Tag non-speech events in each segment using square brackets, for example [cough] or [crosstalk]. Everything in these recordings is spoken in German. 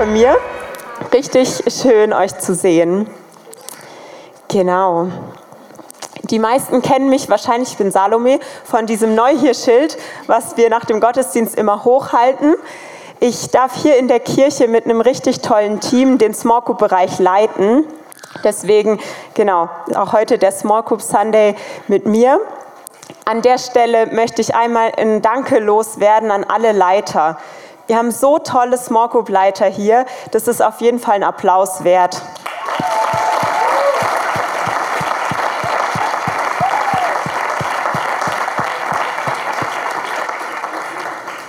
von mir. Richtig schön, euch zu sehen. Genau. Die meisten kennen mich wahrscheinlich, ich bin Salome, von diesem Neuhierschild, was wir nach dem Gottesdienst immer hochhalten. Ich darf hier in der Kirche mit einem richtig tollen Team den Small Group Bereich leiten. Deswegen, genau, auch heute der Small Group Sunday mit mir. An der Stelle möchte ich einmal ein Danke loswerden an alle Leiter. Wir haben so tolle Small Group Leiter hier. Das ist auf jeden Fall ein Applaus wert.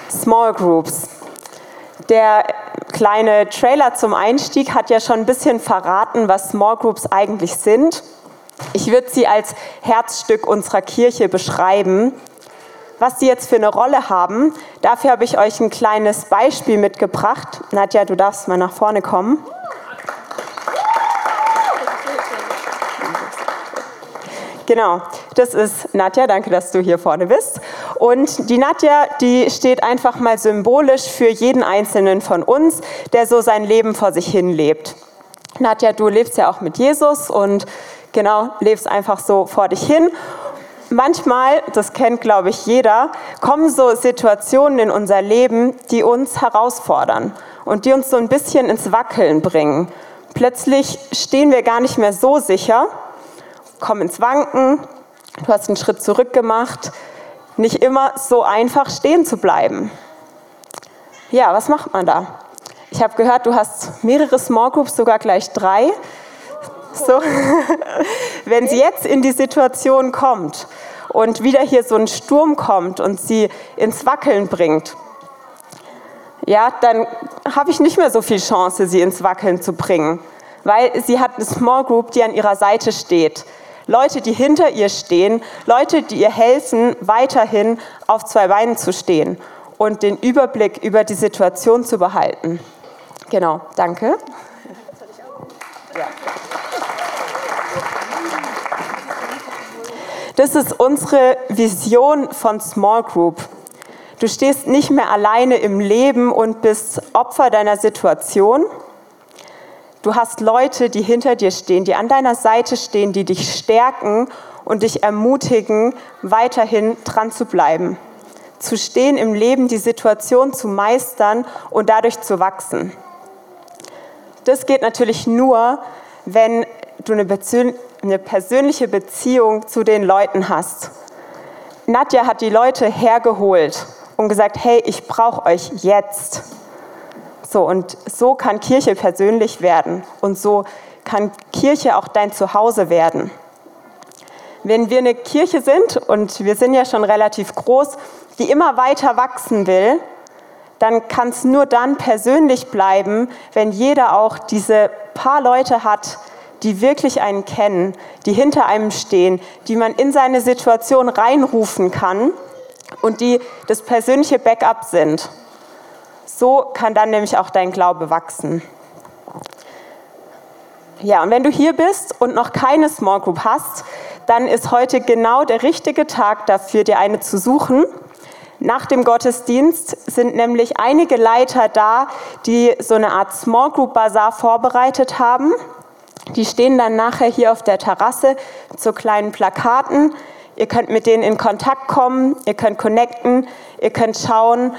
Small Groups. Der kleine Trailer zum Einstieg hat ja schon ein bisschen verraten, was Small Groups eigentlich sind. Ich würde sie als Herzstück unserer Kirche beschreiben. Was sie jetzt für eine Rolle haben, dafür habe ich euch ein kleines Beispiel mitgebracht. Nadja, du darfst mal nach vorne kommen. Genau, das ist Nadja, danke, dass du hier vorne bist. Und die Nadja, die steht einfach mal symbolisch für jeden Einzelnen von uns, der so sein Leben vor sich hin lebt. Nadja, du lebst ja auch mit Jesus und genau, lebst einfach so vor dich hin manchmal, das kennt glaube ich jeder, kommen so Situationen in unser Leben, die uns herausfordern und die uns so ein bisschen ins Wackeln bringen. Plötzlich stehen wir gar nicht mehr so sicher, kommen ins Wanken, du hast einen Schritt zurück gemacht, nicht immer so einfach stehen zu bleiben. Ja, was macht man da? Ich habe gehört, du hast mehrere Small Groups, sogar gleich drei. So, [laughs] wenn sie jetzt in die Situation kommt und wieder hier so ein Sturm kommt und sie ins Wackeln bringt, ja, dann habe ich nicht mehr so viel Chance, sie ins Wackeln zu bringen, weil sie hat eine Small Group, die an ihrer Seite steht. Leute, die hinter ihr stehen, Leute, die ihr helfen, weiterhin auf zwei Beinen zu stehen und den Überblick über die Situation zu behalten. Genau, danke. Ja. Das ist unsere Vision von Small Group. Du stehst nicht mehr alleine im Leben und bist Opfer deiner Situation. Du hast Leute, die hinter dir stehen, die an deiner Seite stehen, die dich stärken und dich ermutigen, weiterhin dran zu bleiben, zu stehen im Leben, die Situation zu meistern und dadurch zu wachsen. Das geht natürlich nur, wenn du eine eine persönliche Beziehung zu den Leuten hast. Nadja hat die Leute hergeholt und gesagt, hey, ich brauche euch jetzt. So, und so kann Kirche persönlich werden und so kann Kirche auch dein Zuhause werden. Wenn wir eine Kirche sind, und wir sind ja schon relativ groß, die immer weiter wachsen will, dann kann es nur dann persönlich bleiben, wenn jeder auch diese paar Leute hat, die wirklich einen kennen, die hinter einem stehen, die man in seine Situation reinrufen kann und die das persönliche Backup sind. So kann dann nämlich auch dein Glaube wachsen. Ja, und wenn du hier bist und noch keine Small Group hast, dann ist heute genau der richtige Tag dafür, dir eine zu suchen. Nach dem Gottesdienst sind nämlich einige Leiter da, die so eine Art Small Group Bazaar vorbereitet haben. Die stehen dann nachher hier auf der Terrasse zu kleinen Plakaten. Ihr könnt mit denen in Kontakt kommen, ihr könnt connecten, ihr könnt schauen,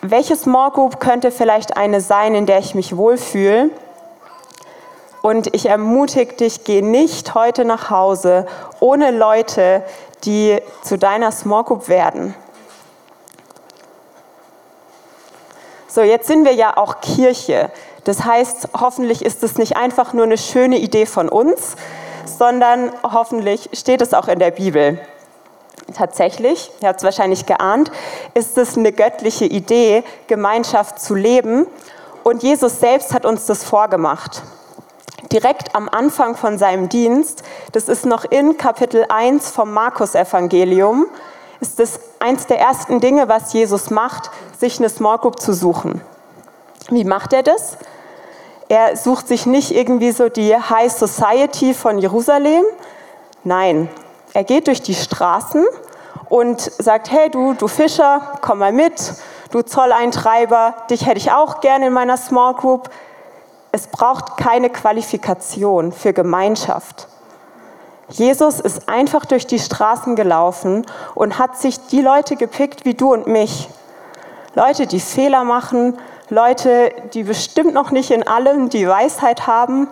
welche Small Group könnte vielleicht eine sein, in der ich mich wohlfühle. Und ich ermutige dich, geh nicht heute nach Hause ohne Leute, die zu deiner Small Group werden. So, jetzt sind wir ja auch Kirche. Das heißt, hoffentlich ist es nicht einfach nur eine schöne Idee von uns, sondern hoffentlich steht es auch in der Bibel. Tatsächlich, ihr habt es wahrscheinlich geahnt, ist es eine göttliche Idee, Gemeinschaft zu leben. Und Jesus selbst hat uns das vorgemacht. Direkt am Anfang von seinem Dienst, das ist noch in Kapitel 1 vom Markus-Evangelium, ist es eins der ersten Dinge, was Jesus macht, sich eine Small Group zu suchen. Wie macht er das? Er sucht sich nicht irgendwie so die High Society von Jerusalem. Nein, er geht durch die Straßen und sagt, hey du, du Fischer, komm mal mit. du Zolleintreiber, dich hätte ich auch gerne in meiner Small Group. Es braucht keine Qualifikation für Gemeinschaft. Jesus ist einfach durch die Straßen gelaufen und hat sich die Leute gepickt wie du und mich. Leute, die Fehler machen, Leute, die bestimmt noch nicht in allem die Weisheit haben.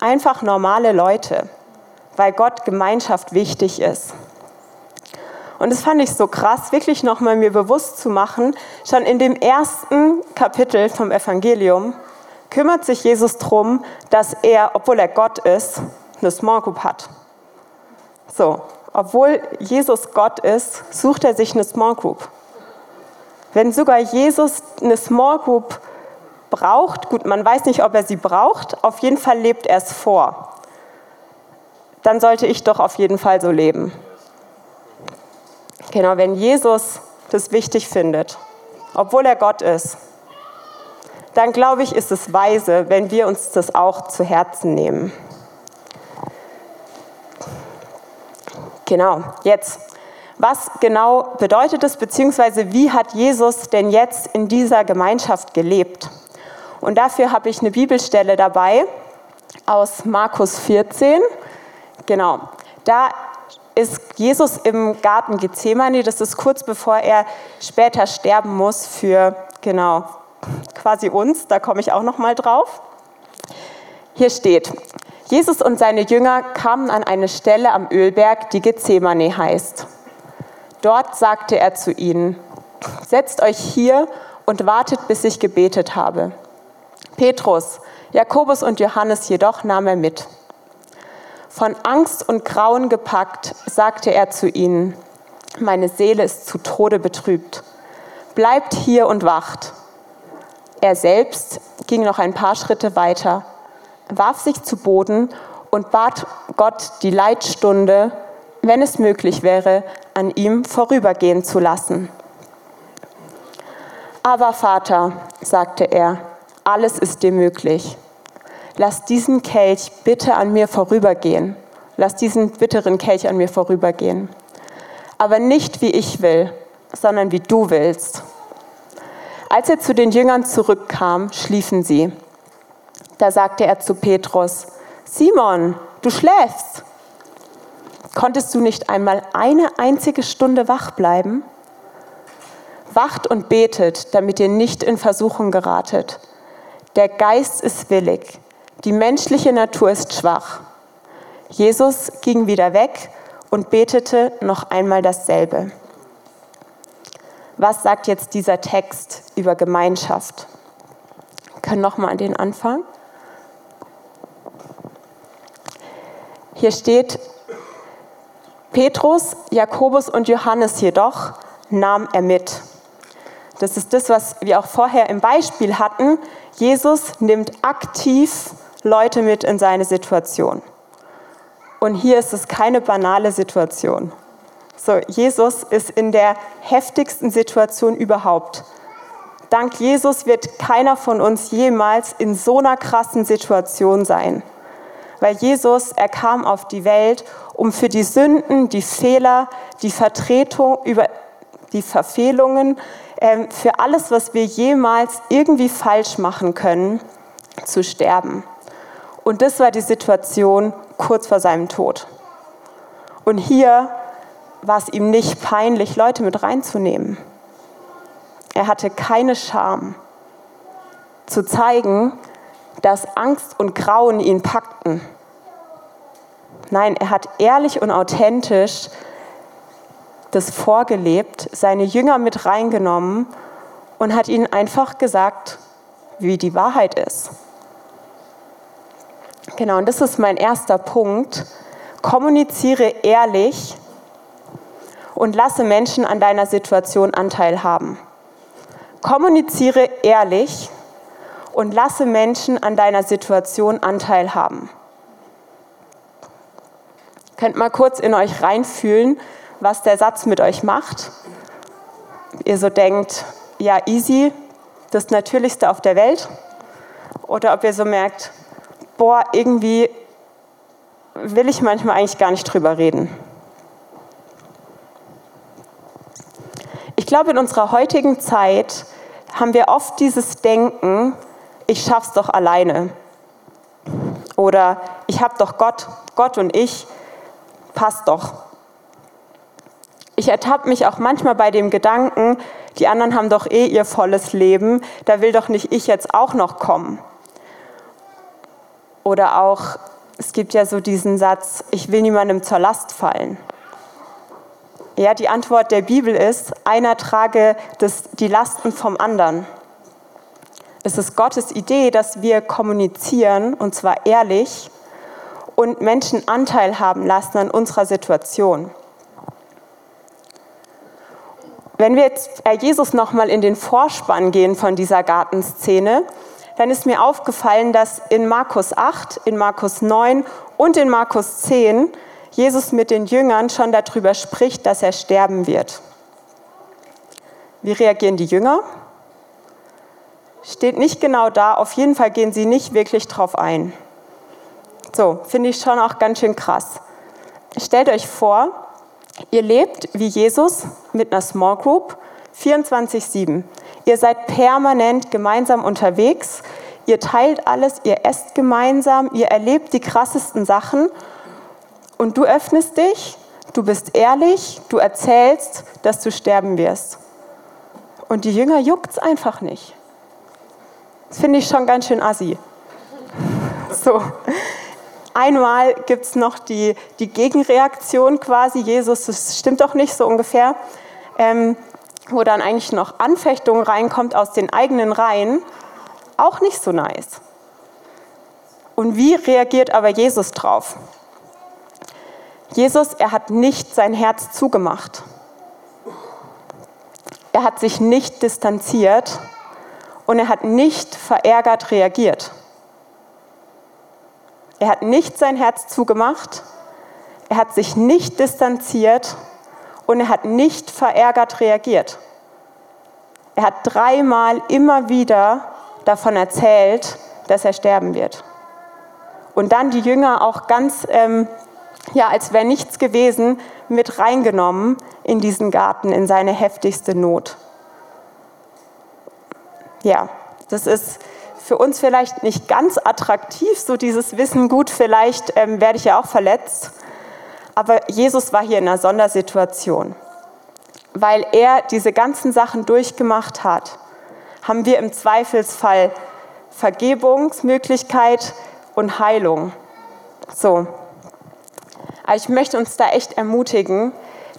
Einfach normale Leute, weil Gott Gemeinschaft wichtig ist. Und das fand ich so krass, wirklich nochmal mir bewusst zu machen. Schon in dem ersten Kapitel vom Evangelium kümmert sich Jesus darum, dass er, obwohl er Gott ist, eine Small Group hat. So, obwohl Jesus Gott ist, sucht er sich eine Small Group. Wenn sogar Jesus eine Small Group braucht, gut, man weiß nicht, ob er sie braucht, auf jeden Fall lebt er es vor. Dann sollte ich doch auf jeden Fall so leben. Genau, wenn Jesus das wichtig findet, obwohl er Gott ist, dann glaube ich, ist es weise, wenn wir uns das auch zu Herzen nehmen. Genau, jetzt. Was genau bedeutet es, beziehungsweise wie hat Jesus denn jetzt in dieser Gemeinschaft gelebt? Und dafür habe ich eine Bibelstelle dabei aus Markus 14. Genau, da ist Jesus im Garten Gethsemane, das ist kurz bevor er später sterben muss für, genau, quasi uns, da komme ich auch noch mal drauf. Hier steht, Jesus und seine Jünger kamen an eine Stelle am Ölberg, die Gethsemane heißt. Dort sagte er zu ihnen, setzt euch hier und wartet, bis ich gebetet habe. Petrus, Jakobus und Johannes jedoch nahm er mit. Von Angst und Grauen gepackt, sagte er zu ihnen, meine Seele ist zu Tode betrübt. Bleibt hier und wacht. Er selbst ging noch ein paar Schritte weiter, warf sich zu Boden und bat Gott die Leitstunde, wenn es möglich wäre, an ihm vorübergehen zu lassen. Aber Vater, sagte er, alles ist dir möglich. Lass diesen Kelch bitte an mir vorübergehen. Lass diesen bitteren Kelch an mir vorübergehen. Aber nicht wie ich will, sondern wie du willst. Als er zu den Jüngern zurückkam, schliefen sie. Da sagte er zu Petrus, Simon, du schläfst. Konntest du nicht einmal eine einzige Stunde wach bleiben? Wacht und betet, damit ihr nicht in Versuchung geratet. Der Geist ist willig, die menschliche Natur ist schwach. Jesus ging wieder weg und betete noch einmal dasselbe. Was sagt jetzt dieser Text über Gemeinschaft? Wir können noch mal an den Anfang. Hier steht, Petrus, Jakobus und Johannes jedoch nahm er mit. Das ist das, was wir auch vorher im Beispiel hatten. Jesus nimmt aktiv Leute mit in seine Situation. Und hier ist es keine banale Situation. So, Jesus ist in der heftigsten Situation überhaupt. Dank Jesus wird keiner von uns jemals in so einer krassen Situation sein weil Jesus, er kam auf die Welt, um für die Sünden, die Fehler, die Vertretung, über die Verfehlungen, ähm, für alles, was wir jemals irgendwie falsch machen können, zu sterben. Und das war die Situation kurz vor seinem Tod. Und hier war es ihm nicht peinlich, Leute mit reinzunehmen. Er hatte keine Scham zu zeigen, dass Angst und Grauen ihn packten. Nein, er hat ehrlich und authentisch das vorgelebt, seine Jünger mit reingenommen und hat ihnen einfach gesagt, wie die Wahrheit ist. Genau, und das ist mein erster Punkt. Kommuniziere ehrlich und lasse Menschen an deiner Situation Anteil haben. Kommuniziere ehrlich und lasse Menschen an deiner Situation Anteil haben. Könnt mal kurz in euch reinfühlen, was der Satz mit euch macht. Ihr so denkt, ja, easy, das Natürlichste auf der Welt. Oder ob ihr so merkt, boah, irgendwie will ich manchmal eigentlich gar nicht drüber reden. Ich Ich glaube, in unserer heutigen Zeit haben wir oft dieses Denken, ich schaff's doch alleine. Oder ich habe doch Gott, Gott und ich, passt doch. Ich ertappe mich auch manchmal bei dem Gedanken, die anderen haben doch eh ihr volles Leben, da will doch nicht ich jetzt auch noch kommen. Oder auch, es gibt ja so diesen Satz, ich will niemandem zur Last fallen. Ja, die Antwort der Bibel ist, einer trage das, die Lasten vom anderen. Es ist Gottes Idee, dass wir kommunizieren, und zwar ehrlich, und Menschen Anteil haben lassen an unserer Situation. Wenn wir jetzt Jesus nochmal in den Vorspann gehen von dieser Gartenszene, dann ist mir aufgefallen, dass in Markus 8, in Markus 9 und in Markus 10 Jesus mit den Jüngern schon darüber spricht, dass er sterben wird. Wie reagieren die Jünger? Steht nicht genau da, auf jeden Fall gehen sie nicht wirklich drauf ein. So, finde ich schon auch ganz schön krass. Stellt euch vor, ihr lebt wie Jesus mit einer Small Group 24-7. Ihr seid permanent gemeinsam unterwegs, ihr teilt alles, ihr esst gemeinsam, ihr erlebt die krassesten Sachen und du öffnest dich, du bist ehrlich, du erzählst, dass du sterben wirst. Und die Jünger juckt es einfach nicht. Das finde ich schon ganz schön assi. So. Einmal gibt es noch die, die Gegenreaktion quasi, Jesus, das stimmt doch nicht so ungefähr, ähm, wo dann eigentlich noch Anfechtung reinkommt aus den eigenen Reihen, auch nicht so nice. Und wie reagiert aber Jesus drauf? Jesus, er hat nicht sein Herz zugemacht. Er hat sich nicht distanziert und er hat nicht verärgert reagiert. Er hat nicht sein Herz zugemacht, er hat sich nicht distanziert und er hat nicht verärgert reagiert. Er hat dreimal immer wieder davon erzählt, dass er sterben wird. Und dann die Jünger auch ganz, ähm, ja, als wäre nichts gewesen, mit reingenommen in diesen Garten, in seine heftigste Not. Ja, das ist für uns vielleicht nicht ganz attraktiv, so dieses Wissen, gut, vielleicht ähm, werde ich ja auch verletzt. Aber Jesus war hier in einer Sondersituation. Weil er diese ganzen Sachen durchgemacht hat, haben wir im Zweifelsfall Vergebungsmöglichkeit und Heilung. So. Aber ich möchte uns da echt ermutigen,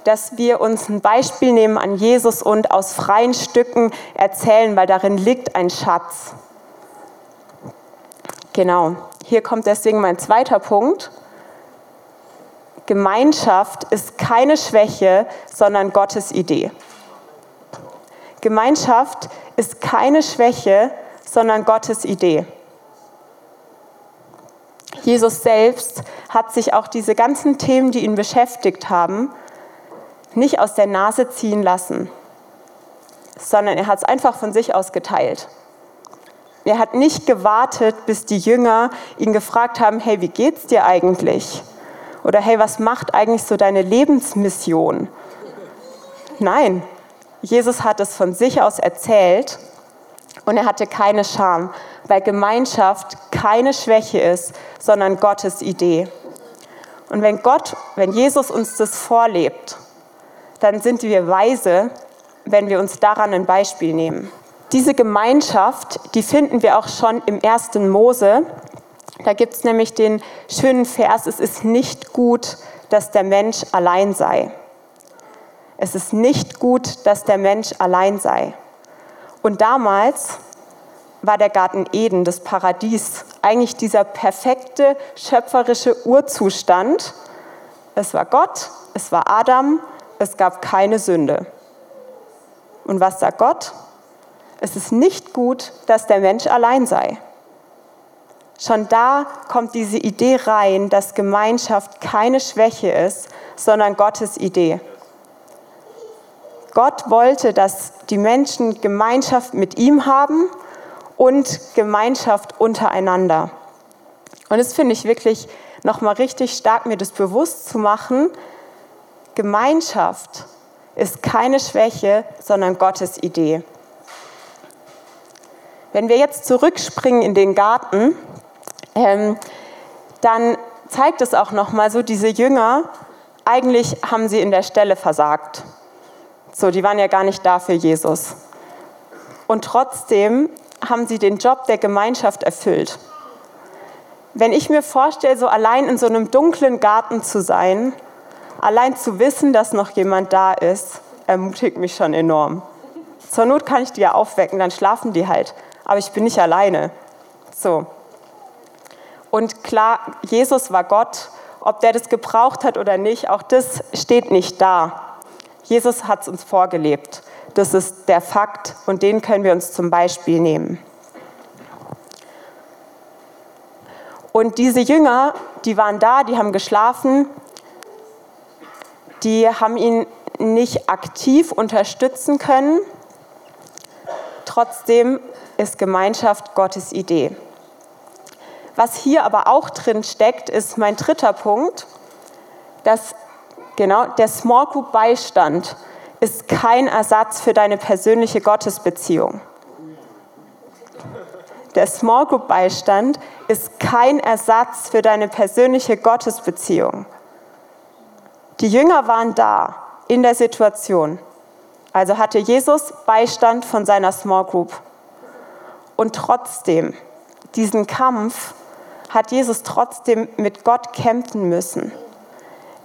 dass wir uns ein Beispiel nehmen an Jesus und aus freien Stücken erzählen, weil darin liegt ein Schatz. Genau, hier kommt deswegen mein zweiter Punkt. Gemeinschaft ist keine Schwäche, sondern Gottes Idee. Gemeinschaft ist keine Schwäche, sondern Gottes Idee. Jesus selbst hat sich auch diese ganzen Themen, die ihn beschäftigt haben, nicht aus der Nase ziehen lassen, sondern er hat es einfach von sich aus geteilt. Er hat nicht gewartet, bis die Jünger ihn gefragt haben, hey, wie geht's dir eigentlich? Oder hey, was macht eigentlich so deine Lebensmission? Nein, Jesus hat es von sich aus erzählt und er hatte keine Scham, weil Gemeinschaft keine Schwäche ist, sondern Gottes Idee. Und wenn Gott, wenn Jesus uns das vorlebt, dann sind wir weise, wenn wir uns daran ein Beispiel nehmen. Diese Gemeinschaft, die finden wir auch schon im ersten Mose. Da gibt es nämlich den schönen Vers, es ist nicht gut, dass der Mensch allein sei. Es ist nicht gut, dass der Mensch allein sei. Und damals war der Garten Eden, das Paradies, eigentlich dieser perfekte schöpferische Urzustand. Es war Gott, es war Adam es gab keine Sünde. Und was sagt Gott? Es ist nicht gut, dass der Mensch allein sei. Schon da kommt diese Idee rein, dass Gemeinschaft keine Schwäche ist, sondern Gottes Idee. Gott wollte, dass die Menschen Gemeinschaft mit ihm haben und Gemeinschaft untereinander. Und das finde ich wirklich nochmal richtig stark, mir das bewusst zu machen, Gemeinschaft ist keine Schwäche, sondern Gottes Idee. Wenn wir jetzt zurückspringen in den Garten, ähm, dann zeigt es auch nochmal so, diese Jünger, eigentlich haben sie in der Stelle versagt. So, die waren ja gar nicht da für Jesus. Und trotzdem haben sie den Job der Gemeinschaft erfüllt. Wenn ich mir vorstelle, so allein in so einem dunklen Garten zu sein, allein zu wissen, dass noch jemand da ist, ermutigt mich schon enorm. Zur Not kann ich die ja aufwecken, dann schlafen die halt. Aber ich bin nicht alleine. So. Und klar, Jesus war Gott. Ob der das gebraucht hat oder nicht, auch das steht nicht da. Jesus hat es uns vorgelebt. Das ist der Fakt und den können wir uns zum Beispiel nehmen. Und diese Jünger, die waren da, die haben geschlafen, die haben ihn nicht aktiv unterstützen können. Trotzdem ist Gemeinschaft Gottes Idee. Was hier aber auch drin steckt, ist mein dritter Punkt, dass genau der Small Group Beistand ist kein Ersatz für deine persönliche Gottesbeziehung. Der Small Group Beistand ist kein Ersatz für deine persönliche Gottesbeziehung. Die Jünger waren da in der Situation. Also hatte Jesus Beistand von seiner Small Group. Und trotzdem, diesen Kampf hat Jesus trotzdem mit Gott kämpfen müssen.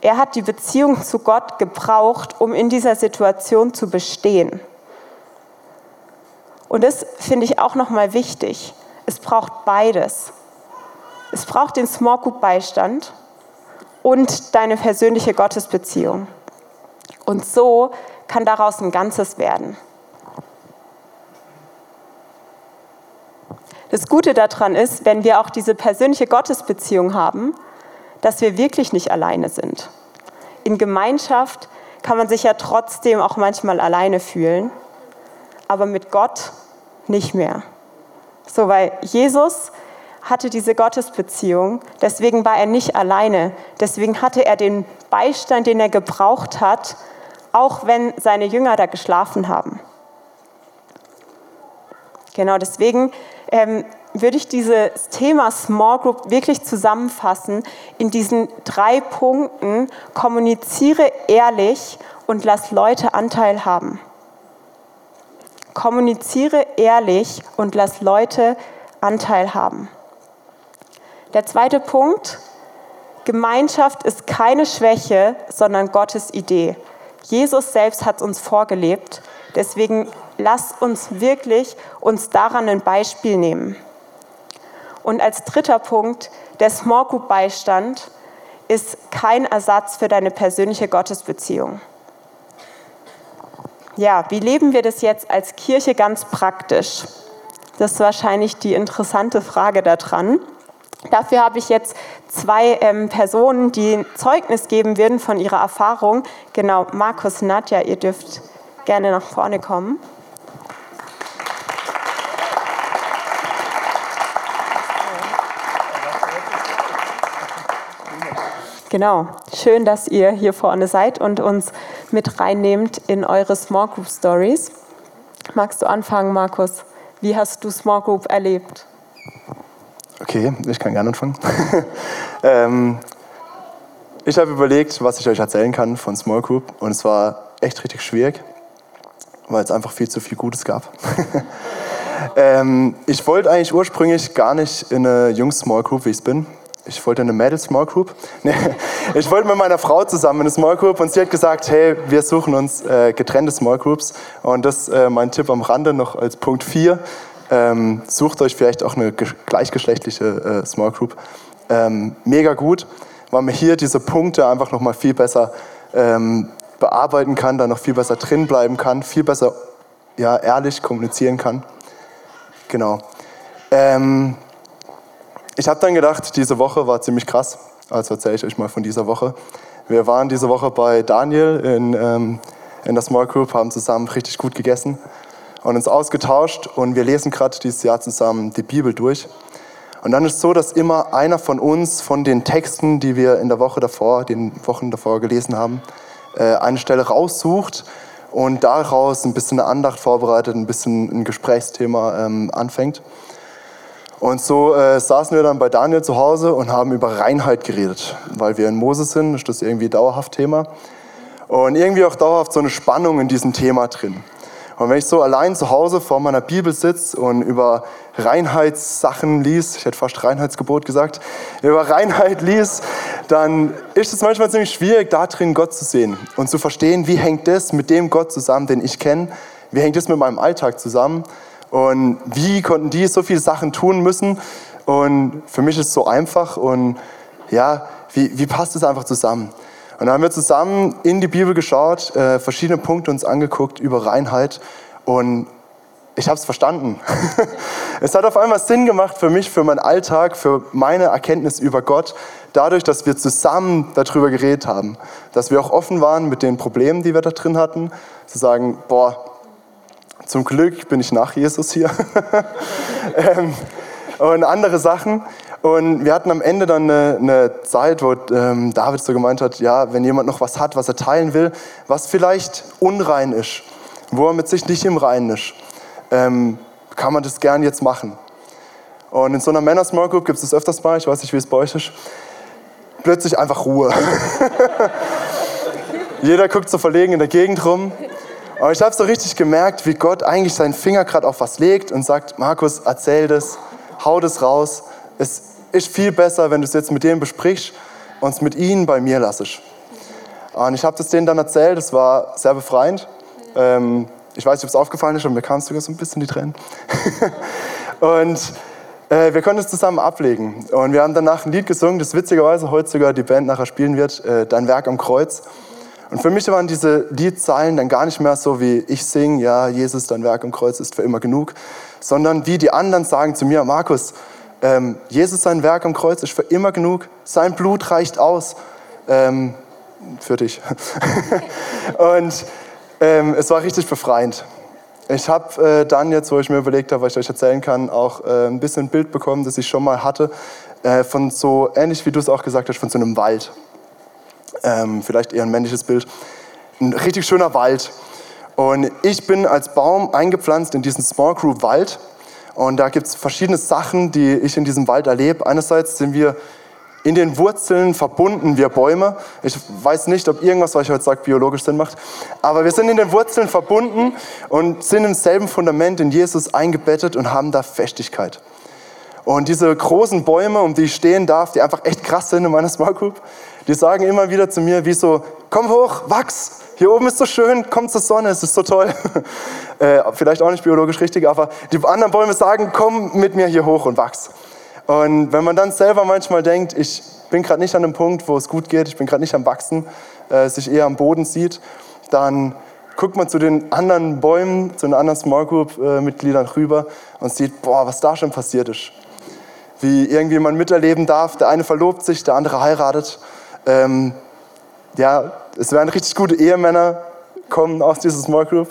Er hat die Beziehung zu Gott gebraucht, um in dieser Situation zu bestehen. Und das finde ich auch nochmal wichtig. Es braucht beides. Es braucht den Small Group Beistand und deine persönliche Gottesbeziehung. Und so kann daraus ein Ganzes werden. Das Gute daran ist, wenn wir auch diese persönliche Gottesbeziehung haben, dass wir wirklich nicht alleine sind. In Gemeinschaft kann man sich ja trotzdem auch manchmal alleine fühlen, aber mit Gott nicht mehr. So, weil Jesus hatte diese Gottesbeziehung, deswegen war er nicht alleine, deswegen hatte er den Beistand, den er gebraucht hat, auch wenn seine Jünger da geschlafen haben. Genau deswegen ähm, würde ich dieses Thema Small Group wirklich zusammenfassen in diesen drei Punkten. Kommuniziere ehrlich und lass Leute Anteil haben. Kommuniziere ehrlich und lass Leute Anteil haben. Der zweite Punkt, Gemeinschaft ist keine Schwäche, sondern Gottes Idee. Jesus selbst hat uns vorgelebt. Deswegen lasst uns wirklich uns daran ein Beispiel nehmen. Und als dritter Punkt, der Small Group Beistand ist kein Ersatz für deine persönliche Gottesbeziehung. Ja, wie leben wir das jetzt als Kirche ganz praktisch? Das ist wahrscheinlich die interessante Frage daran. Dafür habe ich jetzt zwei ähm, Personen, die Zeugnis geben werden von ihrer Erfahrung. Genau, Markus, Nadja, ihr dürft gerne nach vorne kommen. Genau, schön, dass ihr hier vorne seid und uns mit reinnehmt in eure Small Group Stories. Magst du anfangen, Markus? Wie hast du Small Group erlebt? Okay, ich kann gerne anfangen. [laughs] ähm, ich habe überlegt, was ich euch erzählen kann von Small Group und es war echt richtig schwierig, weil es einfach viel zu viel Gutes gab. [laughs] ähm, ich wollte eigentlich ursprünglich gar nicht in eine Jungs-Small Group, wie ich es bin, ich wollte eine Mädel Small Group. [laughs] Ich wollte mit meiner Frau zusammen in eine Small Group und sie hat gesagt, hey, wir suchen uns äh, getrennte Small Groups. Und das ist äh, mein Tipp am Rande noch als Punkt 4. Ähm, sucht euch vielleicht auch eine gleichgeschlechtliche äh, Small Group. Ähm, mega gut, weil man hier diese Punkte einfach noch mal viel besser ähm, bearbeiten kann, da noch viel besser drin bleiben kann, viel besser ja, ehrlich kommunizieren kann. Genau. Ähm, ich habe dann gedacht, diese Woche war ziemlich krass. Also erzähle ich euch mal von dieser Woche. Wir waren diese Woche bei Daniel in, ähm, in der Small Group, haben zusammen richtig gut gegessen und uns ausgetauscht und wir lesen gerade dieses Jahr zusammen die Bibel durch. Und dann ist es so, dass immer einer von uns von den Texten, die wir in der Woche davor, den Wochen davor gelesen haben, äh, eine Stelle raussucht und daraus ein bisschen eine Andacht vorbereitet, ein bisschen ein Gesprächsthema ähm, anfängt. Und so äh, saßen wir dann bei Daniel zu Hause und haben über Reinheit geredet, weil wir in Moses sind, ist das irgendwie dauerhaft Thema. Und irgendwie auch dauerhaft so eine Spannung in diesem Thema drin. Und wenn ich so allein zu Hause vor meiner Bibel sitze und über Reinheitssachen lies, ich hätte fast Reinheitsgebot gesagt, über Reinheit lies, dann ist es manchmal ziemlich schwierig, da drin Gott zu sehen und zu verstehen, wie hängt das mit dem Gott zusammen, den ich kenne, wie hängt das mit meinem Alltag zusammen und wie konnten die so viele Sachen tun müssen. Und für mich ist es so einfach und ja, wie, wie passt es einfach zusammen? Und dann haben wir zusammen in die Bibel geschaut, äh, verschiedene Punkte uns angeguckt über Reinheit und ich habe es verstanden. [laughs] es hat auf einmal Sinn gemacht für mich, für meinen Alltag, für meine Erkenntnis über Gott, dadurch, dass wir zusammen darüber geredet haben, dass wir auch offen waren mit den Problemen, die wir da drin hatten, zu sagen, boah, zum Glück bin ich nach Jesus hier. [laughs] ähm, und andere Sachen. Und wir hatten am Ende dann eine, eine Zeit, wo ähm, David so gemeint hat, ja, wenn jemand noch was hat, was er teilen will, was vielleicht unrein ist, wo er mit sich nicht im Reinen ist, ähm, kann man das gern jetzt machen. Und in so einer Männer-Small Group gibt es das öfters mal, ich weiß nicht, wie es bei euch ist, plötzlich einfach Ruhe. [laughs] Jeder guckt so verlegen in der Gegend rum aber ich habe so richtig gemerkt, wie Gott eigentlich seinen Finger gerade auf was legt und sagt, Markus, erzähl das, hau das raus. Es ist viel besser, wenn du es jetzt mit dem besprichst und es mit ihnen bei mir lassest. Und ich habe das denen dann erzählt, es war sehr befreiend. Ähm, ich weiß nicht, ob es aufgefallen ist, aber mir kam es sogar so ein bisschen die Tränen. [laughs] und äh, wir konnten es zusammen ablegen. Und wir haben danach ein Lied gesungen, das witzigerweise heute sogar die Band nachher spielen wird, äh, Dein Werk am Kreuz. Und für mich waren diese Liedzeilen dann gar nicht mehr so wie ich singe, ja, Jesus, dein Werk am Kreuz ist für immer genug, sondern wie die anderen sagen zu mir, Markus, ähm, Jesus, sein Werk am Kreuz ist für immer genug, sein Blut reicht aus ähm, für dich. [laughs] und ähm, es war richtig befreiend. Ich habe äh, dann jetzt, wo ich mir überlegt habe, was ich euch erzählen kann, auch äh, ein bisschen ein Bild bekommen, das ich schon mal hatte, äh, von so, ähnlich wie du es auch gesagt hast, von so einem Wald ähm, vielleicht eher ein männliches Bild, ein richtig schöner Wald. Und ich bin als Baum eingepflanzt in diesen Small Group Wald. Und da gibt es verschiedene Sachen, die ich in diesem Wald erlebe. Einerseits sind wir in den Wurzeln verbunden, wir Bäume. Ich weiß nicht, ob irgendwas, was ich heute sage, biologisch Sinn macht. Aber wir sind in den Wurzeln verbunden und sind im selben Fundament in Jesus eingebettet und haben da Festigkeit. Und diese großen Bäume, um die ich stehen darf, die einfach echt krass sind in meiner Small Group, die sagen immer wieder zu mir, wie so, komm hoch, wachs, hier oben ist so schön, komm zur Sonne, es ist so toll. [laughs] äh, vielleicht auch nicht biologisch richtig, aber die anderen Bäume sagen, komm mit mir hier hoch und wachs. Und wenn man dann selber manchmal denkt, ich bin gerade nicht an einem Punkt, wo es gut geht, ich bin gerade nicht am Wachsen, äh, sich eher am Boden sieht, dann guckt man zu den anderen Bäumen, zu den anderen Small Group-Mitgliedern äh, rüber und sieht, boah, was da schon passiert ist. Wie irgendwie man miterleben darf, der eine verlobt sich, der andere heiratet ähm, ja, es werden richtig gute Ehemänner kommen aus dieser Small Group.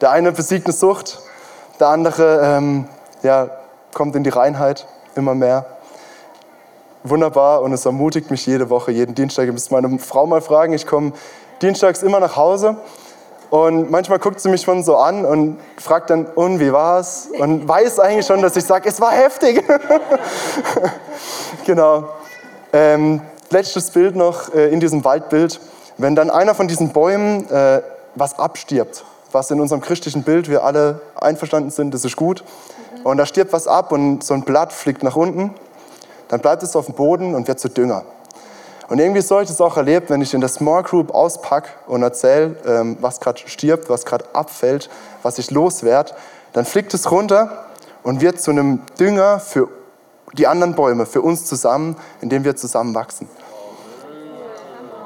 Der eine besiegt eine Sucht, der andere ähm, ja, kommt in die Reinheit immer mehr. Wunderbar und es ermutigt mich jede Woche, jeden Dienstag. Ich muss meine Frau mal fragen, ich komme dienstags immer nach Hause und manchmal guckt sie mich schon so an und fragt dann, und wie war's? Und weiß eigentlich schon, dass ich sage, es war heftig. [laughs] genau. Ähm, letztes Bild noch äh, in diesem Waldbild. Wenn dann einer von diesen Bäumen äh, was abstirbt, was in unserem christlichen Bild wir alle einverstanden sind, das ist gut, und da stirbt was ab und so ein Blatt fliegt nach unten, dann bleibt es auf dem Boden und wird zu Dünger. Und irgendwie so habe ich das auch erlebt, wenn ich in der Small Group auspacke und erzähle, ähm, was gerade stirbt, was gerade abfällt, was ich loswerde, dann fliegt es runter und wird zu einem Dünger für die anderen Bäume, für uns zusammen, indem wir zusammen wachsen.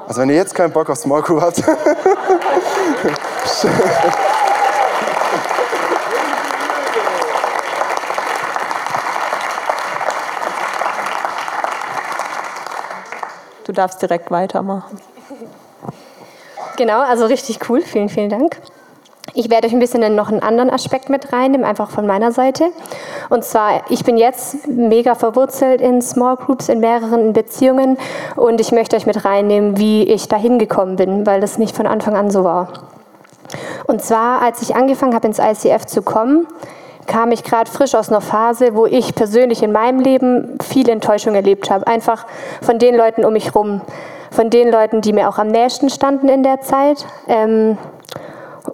Also wenn ihr jetzt keinen Bock auf Small Group habt, Du darfst direkt weitermachen. Genau, also richtig cool. Vielen, vielen Dank. Ich werde euch ein bisschen noch einen anderen Aspekt mit reinnehmen, einfach von meiner Seite. Und zwar, ich bin jetzt mega verwurzelt in Small Groups, in mehreren Beziehungen und ich möchte euch mit reinnehmen, wie ich da hingekommen bin, weil das nicht von Anfang an so war. Und zwar, als ich angefangen habe, ins ICF zu kommen, kam ich gerade frisch aus einer Phase, wo ich persönlich in meinem Leben viel Enttäuschung erlebt habe. Einfach von den Leuten um mich rum, von den Leuten, die mir auch am nächsten standen in der Zeit. Ähm,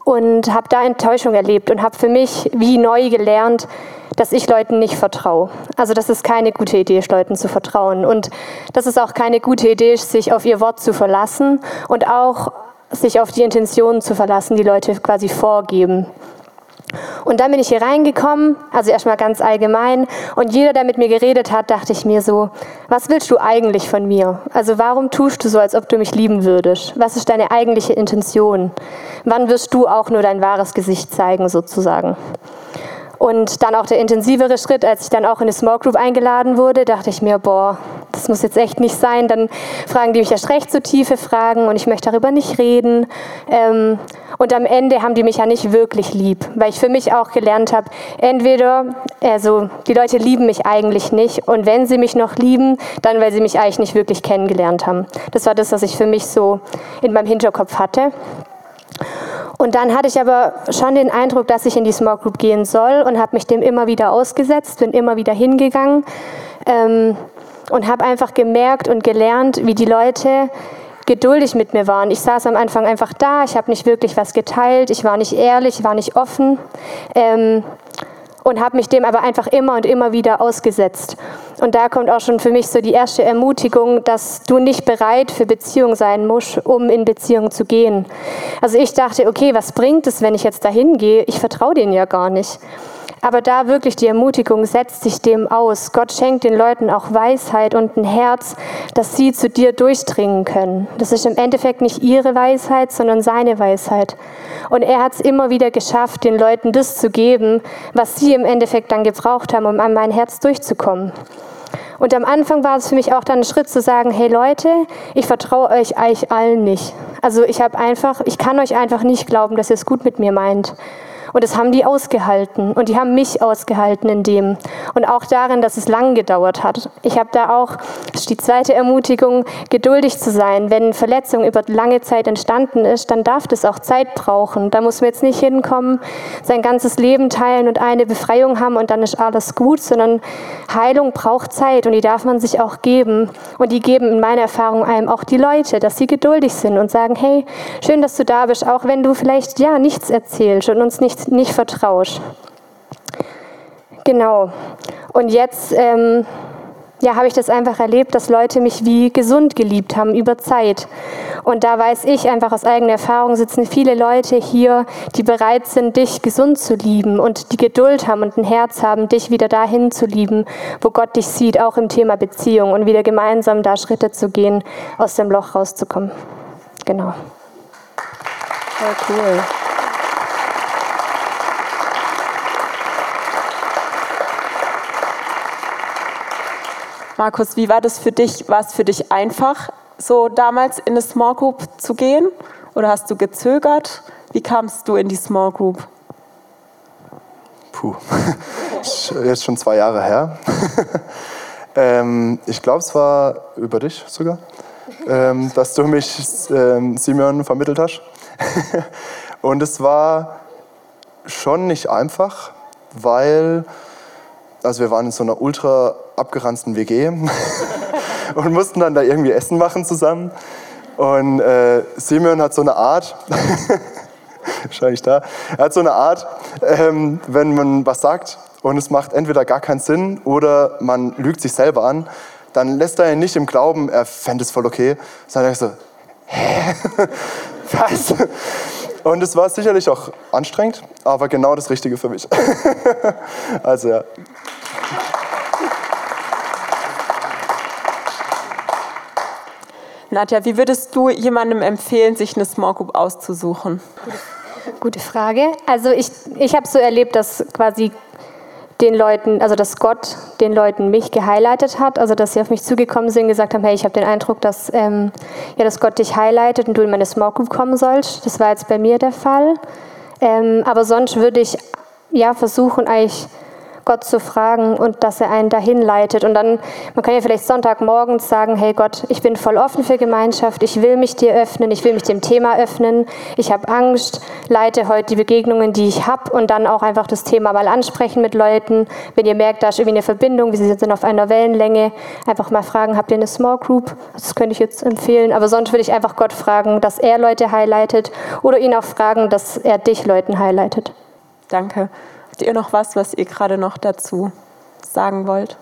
und habe da Enttäuschung erlebt und habe für mich wie neu gelernt, dass ich Leuten nicht vertraue. Also das ist keine gute Idee Leuten zu vertrauen. Und das ist auch keine gute Idee sich auf ihr Wort zu verlassen und auch sich auf die Intentionen zu verlassen, die Leute quasi vorgeben. Und dann bin ich hier reingekommen, also erstmal ganz allgemein. Und jeder, der mit mir geredet hat, dachte ich mir so, was willst du eigentlich von mir? Also warum tust du so, als ob du mich lieben würdest? Was ist deine eigentliche Intention? Wann wirst du auch nur dein wahres Gesicht zeigen, sozusagen? Und dann auch der intensivere Schritt, als ich dann auch in eine Small Group eingeladen wurde, dachte ich mir, boah, das muss jetzt echt nicht sein. Dann fragen die mich erst recht so tiefe Fragen und ich möchte darüber nicht reden. Ähm, und am Ende haben die mich ja nicht wirklich lieb, weil ich für mich auch gelernt habe, entweder, also die Leute lieben mich eigentlich nicht und wenn sie mich noch lieben, dann weil sie mich eigentlich nicht wirklich kennengelernt haben. Das war das, was ich für mich so in meinem Hinterkopf hatte. Und dann hatte ich aber schon den Eindruck, dass ich in die Small Group gehen soll und habe mich dem immer wieder ausgesetzt, bin immer wieder hingegangen ähm, und habe einfach gemerkt und gelernt, wie die Leute geduldig mit mir waren. Ich saß am Anfang einfach da, ich habe nicht wirklich was geteilt, ich war nicht ehrlich, ich war nicht offen. Ähm, und habe mich dem aber einfach immer und immer wieder ausgesetzt. Und da kommt auch schon für mich so die erste Ermutigung, dass du nicht bereit für Beziehung sein musst, um in Beziehung zu gehen. Also ich dachte, okay, was bringt es, wenn ich jetzt dahin gehe? Ich vertraue denen ja gar nicht. Aber da wirklich die Ermutigung, setzt sich dem aus. Gott schenkt den Leuten auch Weisheit und ein Herz, dass sie zu dir durchdringen können. Das ist im Endeffekt nicht ihre Weisheit, sondern seine Weisheit. Und er hat es immer wieder geschafft, den Leuten das zu geben, was sie im Endeffekt dann gebraucht haben, um an mein Herz durchzukommen. Und am Anfang war es für mich auch dann ein Schritt zu sagen, hey Leute, ich vertraue euch eigentlich allen nicht. Also ich habe einfach, ich kann euch einfach nicht glauben, dass ihr es gut mit mir meint. Und das haben die ausgehalten. Und die haben mich ausgehalten in dem. Und auch darin, dass es lang gedauert hat. Ich habe da auch, das ist die zweite Ermutigung, geduldig zu sein. Wenn Verletzung über lange Zeit entstanden ist, dann darf das auch Zeit brauchen. Da muss man jetzt nicht hinkommen, sein ganzes Leben teilen und eine Befreiung haben und dann ist alles gut, sondern Heilung braucht Zeit und die darf man sich auch geben. Und die geben in meiner Erfahrung einem auch die Leute, dass sie geduldig sind und sagen, hey, schön, dass du da bist, auch wenn du vielleicht ja nichts erzählst und uns nichts nicht vertraust. Genau. Und jetzt ähm, ja, habe ich das einfach erlebt, dass Leute mich wie gesund geliebt haben über Zeit. Und da weiß ich einfach aus eigener Erfahrung, sitzen viele Leute hier, die bereit sind, dich gesund zu lieben und die Geduld haben und ein Herz haben, dich wieder dahin zu lieben, wo Gott dich sieht, auch im Thema Beziehung und wieder gemeinsam da Schritte zu gehen, aus dem Loch rauszukommen. Genau. Voll cool. Markus, wie war das für dich? War es für dich einfach, so damals in eine Small Group zu gehen? Oder hast du gezögert? Wie kamst du in die Small Group? Puh, [laughs] jetzt schon zwei Jahre her. [laughs] ähm, ich glaube, es war über dich sogar, ähm, dass du mich ähm, Simeon vermittelt hast. [laughs] Und es war schon nicht einfach, weil also wir waren in so einer ultra abgeranzten WG [laughs] und mussten dann da irgendwie Essen machen zusammen. Und äh, Simeon hat so eine Art, [laughs] wahrscheinlich da, er hat so eine Art, ähm, wenn man was sagt und es macht entweder gar keinen Sinn oder man lügt sich selber an, dann lässt er ihn nicht im Glauben, er fände es voll okay, sondern er so, [laughs] hä? Was? Und es war sicherlich auch anstrengend, aber genau das Richtige für mich. [laughs] also ja. Nadja, wie würdest du jemandem empfehlen, sich eine Small Group auszusuchen? Gute Frage. Also ich, ich habe so erlebt, dass quasi den Leuten, also dass Gott den Leuten mich gehighlightet hat, also dass sie auf mich zugekommen sind und gesagt haben, hey, ich habe den Eindruck, dass, ähm, ja, dass Gott dich highlightet und du in meine Small Group kommen sollst. Das war jetzt bei mir der Fall. Ähm, aber sonst würde ich ja versuchen, eigentlich Gott zu fragen und dass er einen dahin leitet. Und dann, man kann ja vielleicht Sonntagmorgens sagen, hey Gott, ich bin voll offen für Gemeinschaft, ich will mich dir öffnen, ich will mich dem Thema öffnen, ich habe Angst, leite heute die Begegnungen, die ich habe und dann auch einfach das Thema mal ansprechen mit Leuten. Wenn ihr merkt, da ist irgendwie eine Verbindung, wir sind auf einer Wellenlänge, einfach mal fragen, habt ihr eine Small Group? Das könnte ich jetzt empfehlen. Aber sonst würde ich einfach Gott fragen, dass er Leute highlightet oder ihn auch fragen, dass er dich Leuten highlightet. Danke. Habt ihr noch was, was ihr gerade noch dazu sagen wollt?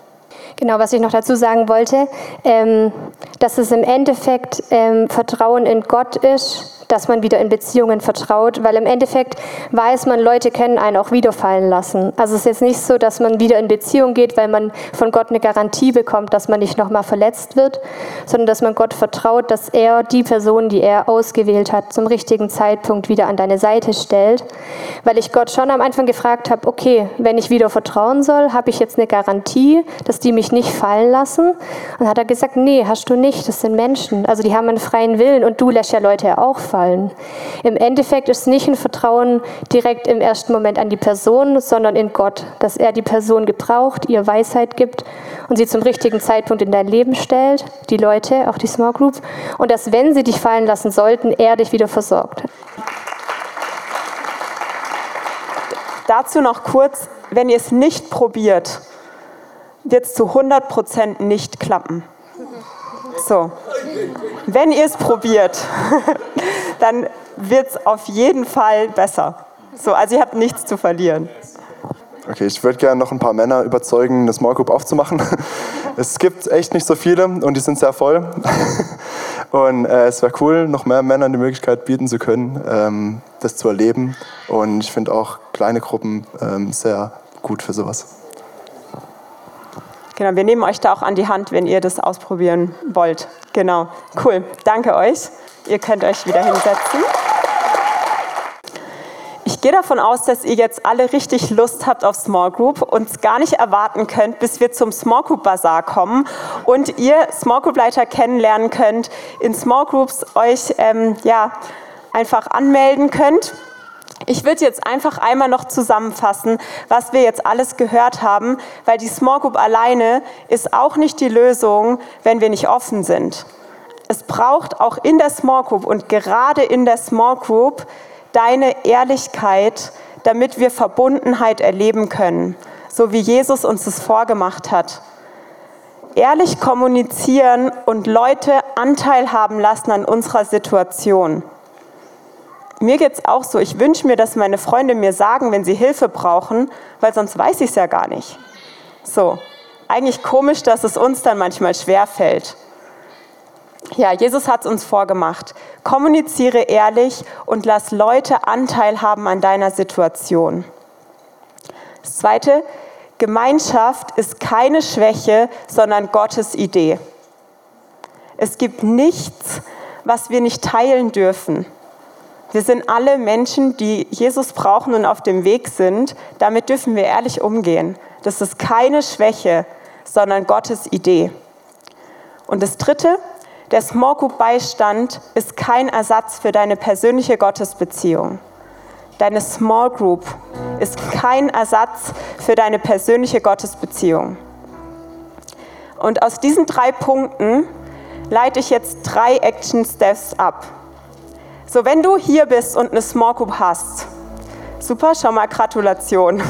Genau, was ich noch dazu sagen wollte, ähm, dass es im Endeffekt ähm, Vertrauen in Gott ist dass man wieder in Beziehungen vertraut, weil im Endeffekt weiß man, Leute können einen auch wiederfallen lassen. Also es ist jetzt nicht so, dass man wieder in Beziehung geht, weil man von Gott eine Garantie bekommt, dass man nicht nochmal verletzt wird, sondern dass man Gott vertraut, dass er die Person, die er ausgewählt hat, zum richtigen Zeitpunkt wieder an deine Seite stellt. Weil ich Gott schon am Anfang gefragt habe, okay, wenn ich wieder vertrauen soll, habe ich jetzt eine Garantie, dass die mich nicht fallen lassen? Und hat er gesagt, nee, hast du nicht, das sind Menschen. Also die haben einen freien Willen und du lässt ja Leute auch fallen fallen. Im Endeffekt ist nicht ein Vertrauen direkt im ersten Moment an die Person, sondern in Gott, dass er die Person gebraucht, ihr Weisheit gibt und sie zum richtigen Zeitpunkt in dein Leben stellt, die Leute, auch die Small Group, und dass, wenn sie dich fallen lassen sollten, er dich wieder versorgt. Dazu noch kurz, wenn ihr es nicht probiert, wird es zu 100% nicht klappen. So, wenn ihr es probiert, [laughs] dann wird es auf jeden Fall besser. So, also ihr habt nichts zu verlieren. Okay, ich würde gerne noch ein paar Männer überzeugen, eine Small Group aufzumachen. [laughs] Es gibt echt nicht so viele und die sind sehr voll. [laughs] Und äh, es wäre cool, noch mehr Männern die Möglichkeit bieten zu können, ähm, das zu erleben. Und ich finde auch kleine Gruppen ähm, sehr gut für sowas. Genau, wir nehmen euch da auch an die Hand, wenn ihr das ausprobieren wollt. Genau, cool. Danke euch. Ihr könnt euch wieder hinsetzen. Ich gehe davon aus, dass ihr jetzt alle richtig Lust habt auf Small Group und gar nicht erwarten könnt, bis wir zum Small Group Bazaar kommen und ihr Small Group Leiter kennenlernen könnt, in Small Groups euch ähm, ja, einfach anmelden könnt. Ich würde jetzt einfach einmal noch zusammenfassen, was wir jetzt alles gehört haben, weil die Small Group alleine ist auch nicht die Lösung, wenn wir nicht offen sind. Es braucht auch in der Small Group und gerade in der Small Group deine Ehrlichkeit, damit wir Verbundenheit erleben können, so wie Jesus uns das vorgemacht hat. Ehrlich kommunizieren und Leute Anteil haben lassen an unserer Situation mir geht es auch so, ich wünsche mir, dass meine Freunde mir sagen, wenn sie Hilfe brauchen, weil sonst weiß ich es ja gar nicht. So, eigentlich komisch, dass es uns dann manchmal schwer fällt. Ja, Jesus hat es uns vorgemacht. Kommuniziere ehrlich und lass Leute Anteil haben an deiner Situation. Das Zweite, Gemeinschaft ist keine Schwäche, sondern Gottes Idee. Es gibt nichts, was wir nicht teilen dürfen. Wir sind alle Menschen, die Jesus brauchen und auf dem Weg sind. Damit dürfen wir ehrlich umgehen. Das ist keine Schwäche, sondern Gottes Idee. Und das Dritte, der Small Group Beistand ist kein Ersatz für deine persönliche Gottesbeziehung. Deine Small Group ist kein Ersatz für deine persönliche Gottesbeziehung. Und aus diesen drei Punkten leite ich jetzt drei Action Steps ab. So, wenn du hier bist und eine Small Group hast, super, schon mal Gratulation.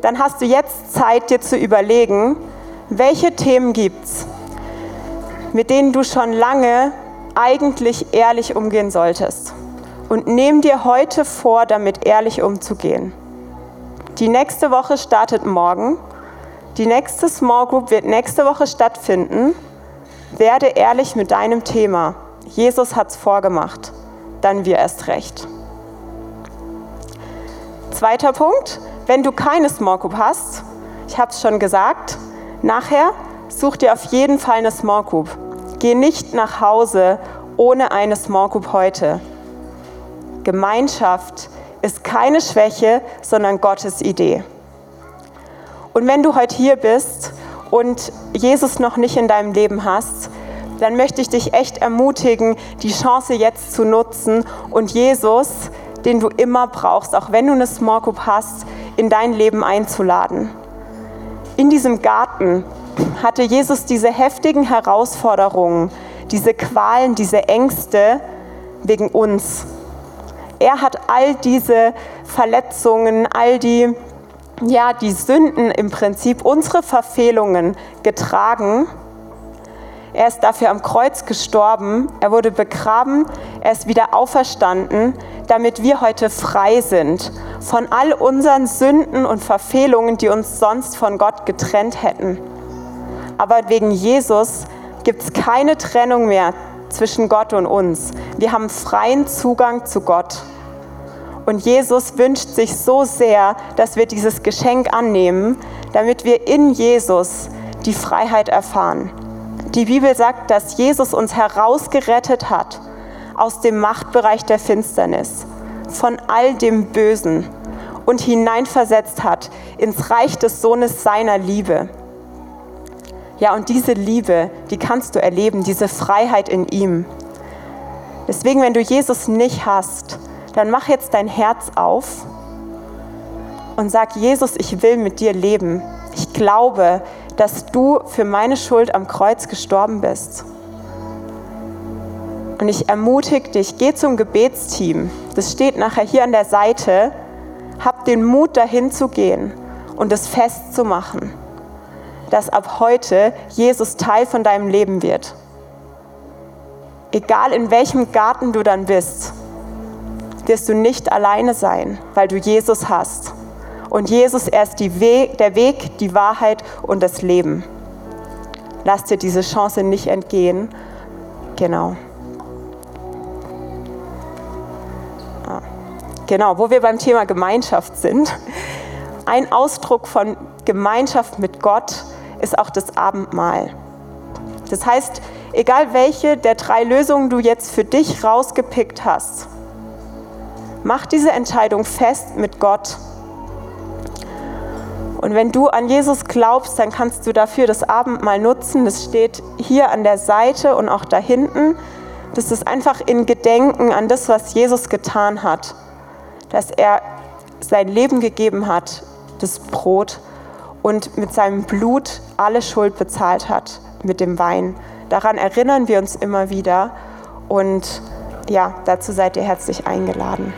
Dann hast du jetzt Zeit, dir zu überlegen, welche Themen gibt's, mit denen du schon lange eigentlich ehrlich umgehen solltest. Und nimm dir heute vor, damit ehrlich umzugehen. Die nächste Woche startet morgen. Die nächste Small Group wird nächste Woche stattfinden. Werde ehrlich mit deinem Thema. Jesus hat es vorgemacht dann wir erst recht. Zweiter Punkt, wenn du keine Small Group hast, ich habe es schon gesagt, nachher such dir auf jeden Fall eine Small Group. Geh nicht nach Hause ohne eine Small Group heute. Gemeinschaft ist keine Schwäche, sondern Gottes Idee. Und wenn du heute hier bist und Jesus noch nicht in deinem Leben hast, dann möchte ich dich echt ermutigen, die Chance jetzt zu nutzen und Jesus, den du immer brauchst, auch wenn du eine Small Group hast, in dein Leben einzuladen. In diesem Garten hatte Jesus diese heftigen Herausforderungen, diese Qualen, diese Ängste wegen uns. Er hat all diese Verletzungen, all die, ja, die Sünden im Prinzip, unsere Verfehlungen getragen. Er ist dafür am Kreuz gestorben, er wurde begraben, er ist wieder auferstanden, damit wir heute frei sind von all unseren Sünden und Verfehlungen, die uns sonst von Gott getrennt hätten. Aber wegen Jesus gibt es keine Trennung mehr zwischen Gott und uns. Wir haben freien Zugang zu Gott. Und Jesus wünscht sich so sehr, dass wir dieses Geschenk annehmen, damit wir in Jesus die Freiheit erfahren. Die Bibel sagt, dass Jesus uns herausgerettet hat aus dem Machtbereich der Finsternis, von all dem Bösen und hineinversetzt hat ins Reich des Sohnes seiner Liebe. Ja, und diese Liebe, die kannst du erleben, diese Freiheit in ihm. Deswegen, wenn du Jesus nicht hast, dann mach jetzt dein Herz auf und sag, Jesus, ich will mit dir leben. Ich glaube, dass du für meine Schuld am Kreuz gestorben bist. Und ich ermutige dich, geh zum Gebetsteam. Das steht nachher hier an der Seite. Hab den Mut, dahin zu gehen und es festzumachen dass ab heute Jesus Teil von deinem Leben wird. Egal in welchem Garten du dann bist, wirst du nicht alleine sein, weil du Jesus hast. Und Jesus, er ist Weg, der Weg, die Wahrheit und das Leben. Lass dir diese Chance nicht entgehen. Genau. Ah. Genau, wo wir beim Thema Gemeinschaft sind. Ein Ausdruck von Gemeinschaft mit Gott ist auch das Abendmahl. Das heißt, egal welche der drei Lösungen du jetzt für dich rausgepickt hast, mach diese Entscheidung fest mit Gott. Und wenn du an Jesus glaubst, dann kannst du dafür das Abendmahl nutzen. Das steht hier an der Seite und auch da hinten. Das ist einfach in Gedenken an das, was Jesus getan hat. Dass er sein Leben gegeben hat, das Brot und mit seinem Blut alle Schuld bezahlt hat mit dem Wein. Daran erinnern wir uns immer wieder und ja, dazu seid ihr herzlich eingeladen.